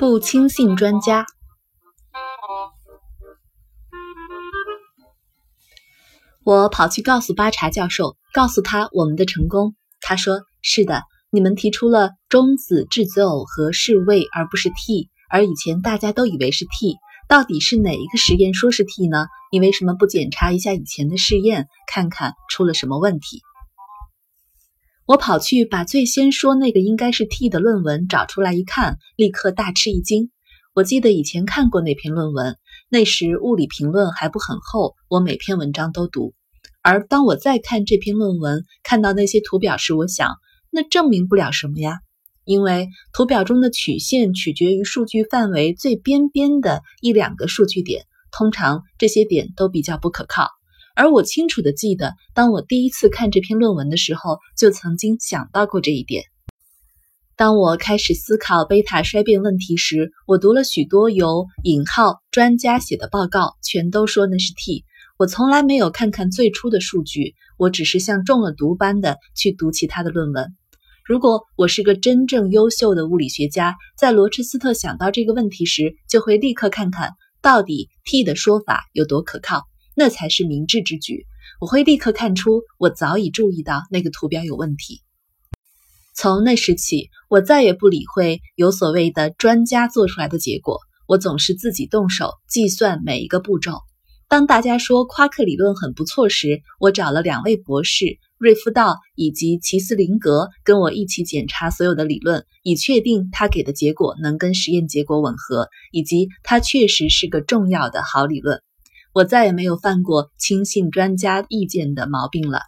不轻信专家。我跑去告诉巴查教授，告诉他我们的成功。他说：“是的，你们提出了中子质子偶和是位而不是 T，而以前大家都以为是 T。到底是哪一个实验说是 T 呢？你为什么不检查一下以前的试验，看看出了什么问题？”我跑去把最先说那个应该是 T 的论文找出来一看，立刻大吃一惊。我记得以前看过那篇论文，那时物理评论还不很厚，我每篇文章都读。而当我再看这篇论文，看到那些图表时，我想，那证明不了什么呀，因为图表中的曲线取决于数据范围最边边的一两个数据点，通常这些点都比较不可靠。而我清楚的记得，当我第一次看这篇论文的时候，就曾经想到过这一点。当我开始思考贝塔衰变问题时，我读了许多由引号专家写的报告，全都说那是 T。我从来没有看看最初的数据，我只是像中了毒般的去读其他的论文。如果我是个真正优秀的物理学家，在罗彻斯特想到这个问题时，就会立刻看看到底 T 的说法有多可靠，那才是明智之举。我会立刻看出我早已注意到那个图表有问题。从那时起，我再也不理会有所谓的专家做出来的结果，我总是自己动手计算每一个步骤。当大家说夸克理论很不错时，我找了两位博士瑞夫道以及齐斯林格跟我一起检查所有的理论，以确定他给的结果能跟实验结果吻合，以及他确实是个重要的好理论。我再也没有犯过轻信专家意见的毛病了。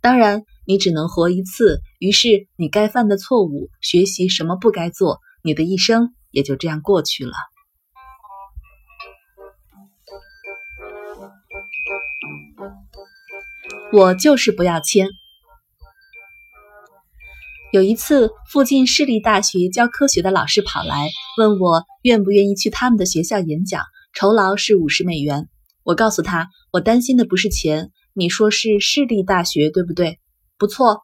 当然，你只能活一次，于是你该犯的错误，学习什么不该做，你的一生也就这样过去了。我就是不要签。有一次，附近市立大学教科学的老师跑来问我愿不愿意去他们的学校演讲，酬劳是五十美元。我告诉他，我担心的不是钱。你说是市立大学对不对？不错。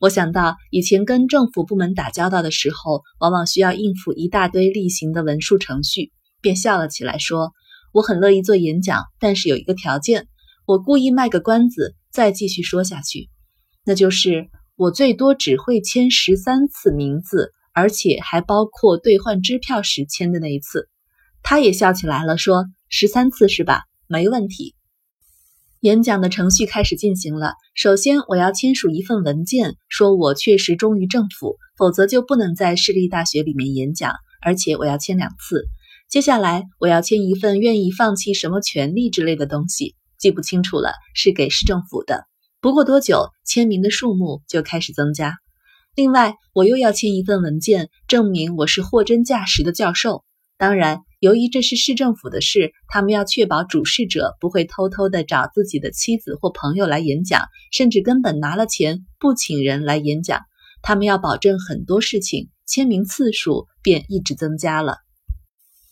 我想到以前跟政府部门打交道的时候，往往需要应付一大堆例行的文书程序，便笑了起来，说：“我很乐意做演讲，但是有一个条件。”我故意卖个关子。再继续说下去，那就是我最多只会签十三次名字，而且还包括兑换支票时签的那一次。他也笑起来了，说：“十三次是吧？没问题。”演讲的程序开始进行了。首先，我要签署一份文件，说我确实忠于政府，否则就不能在市立大学里面演讲，而且我要签两次。接下来，我要签一份愿意放弃什么权利之类的东西。记不清楚了，是给市政府的。不过多久，签名的数目就开始增加。另外，我又要签一份文件，证明我是货真价实的教授。当然，由于这是市政府的事，他们要确保主事者不会偷偷的找自己的妻子或朋友来演讲，甚至根本拿了钱不请人来演讲。他们要保证很多事情，签名次数便一直增加了。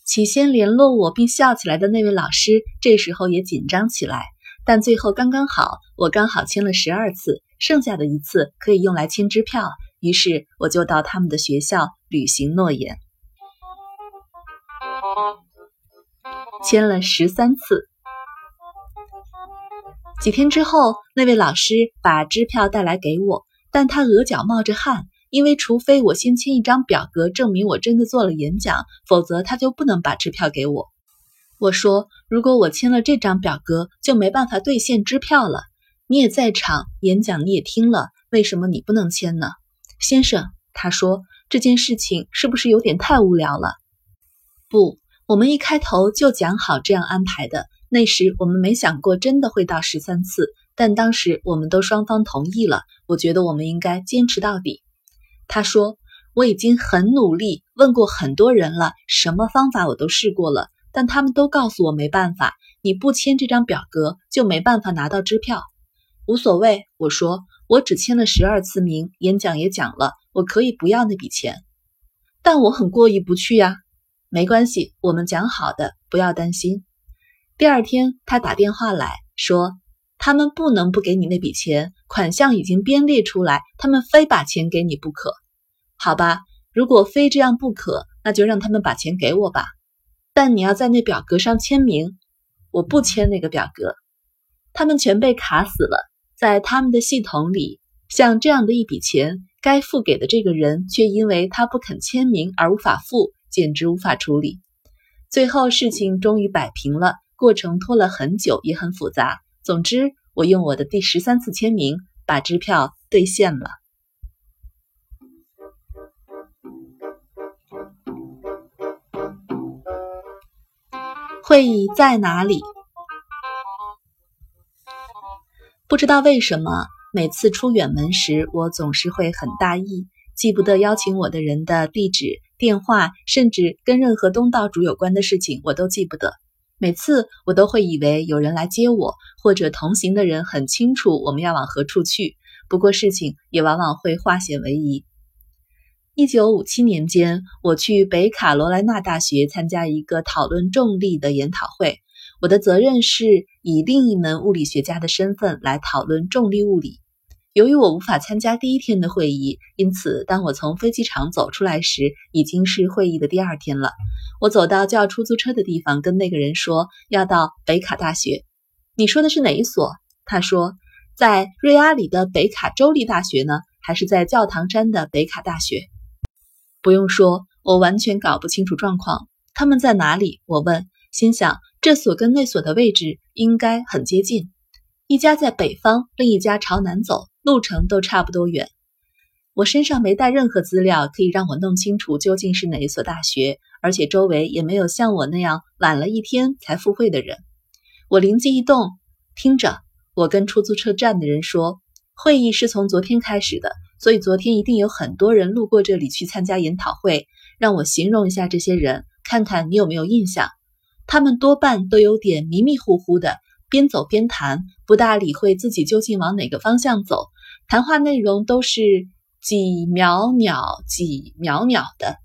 起先联络我并笑起来的那位老师，这时候也紧张起来。但最后刚刚好，我刚好签了十二次，剩下的一次可以用来签支票。于是我就到他们的学校履行诺言，签了十三次。几天之后，那位老师把支票带来给我，但他额角冒着汗。因为除非我先签一张表格证明我真的做了演讲，否则他就不能把支票给我。我说，如果我签了这张表格，就没办法兑现支票了。你也在场，演讲你也听了，为什么你不能签呢，先生？他说这件事情是不是有点太无聊了？不，我们一开头就讲好这样安排的。那时我们没想过真的会到十三次，但当时我们都双方同意了。我觉得我们应该坚持到底。他说：“我已经很努力，问过很多人了，什么方法我都试过了，但他们都告诉我没办法。你不签这张表格，就没办法拿到支票。无所谓，我说我只签了十二次名，演讲也讲了，我可以不要那笔钱。但我很过意不去呀。没关系，我们讲好的，不要担心。第二天，他打电话来说。”他们不能不给你那笔钱，款项已经编列出来，他们非把钱给你不可。好吧，如果非这样不可，那就让他们把钱给我吧。但你要在那表格上签名，我不签那个表格。他们全被卡死了，在他们的系统里，像这样的一笔钱，该付给的这个人却因为他不肯签名而无法付，简直无法处理。最后事情终于摆平了，过程拖了很久，也很复杂。总之，我用我的第十三次签名把支票兑现了。会议在哪里？不知道为什么，每次出远门时，我总是会很大意，记不得邀请我的人的地址、电话，甚至跟任何东道主有关的事情，我都记不得。每次我都会以为有人来接我，或者同行的人很清楚我们要往何处去。不过事情也往往会化险为夷。一九五七年间，我去北卡罗来纳大学参加一个讨论重力的研讨会。我的责任是以另一门物理学家的身份来讨论重力物理。由于我无法参加第一天的会议，因此当我从飞机场走出来时，已经是会议的第二天了。我走到叫出租车的地方，跟那个人说要到北卡大学。你说的是哪一所？他说在瑞阿里的北卡州立大学呢，还是在教堂山的北卡大学？不用说，我完全搞不清楚状况。他们在哪里？我问，心想这所跟那所的位置应该很接近。一家在北方，另一家朝南走，路程都差不多远。我身上没带任何资料可以让我弄清楚究竟是哪一所大学，而且周围也没有像我那样晚了一天才赴会的人。我灵机一动，听着，我跟出租车站的人说，会议是从昨天开始的。所以昨天一定有很多人路过这里去参加研讨会。让我形容一下这些人，看看你有没有印象。他们多半都有点迷迷糊糊的，边走边谈，不大理会自己究竟往哪个方向走。谈话内容都是几秒秒、几秒秒的。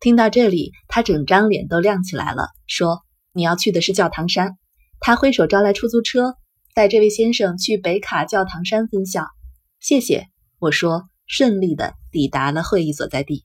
听到这里，他整张脸都亮起来了，说：“你要去的是教堂山。”他挥手招来出租车，带这位先生去北卡教堂山分校。谢谢。我说，顺利的抵达了会议所在地。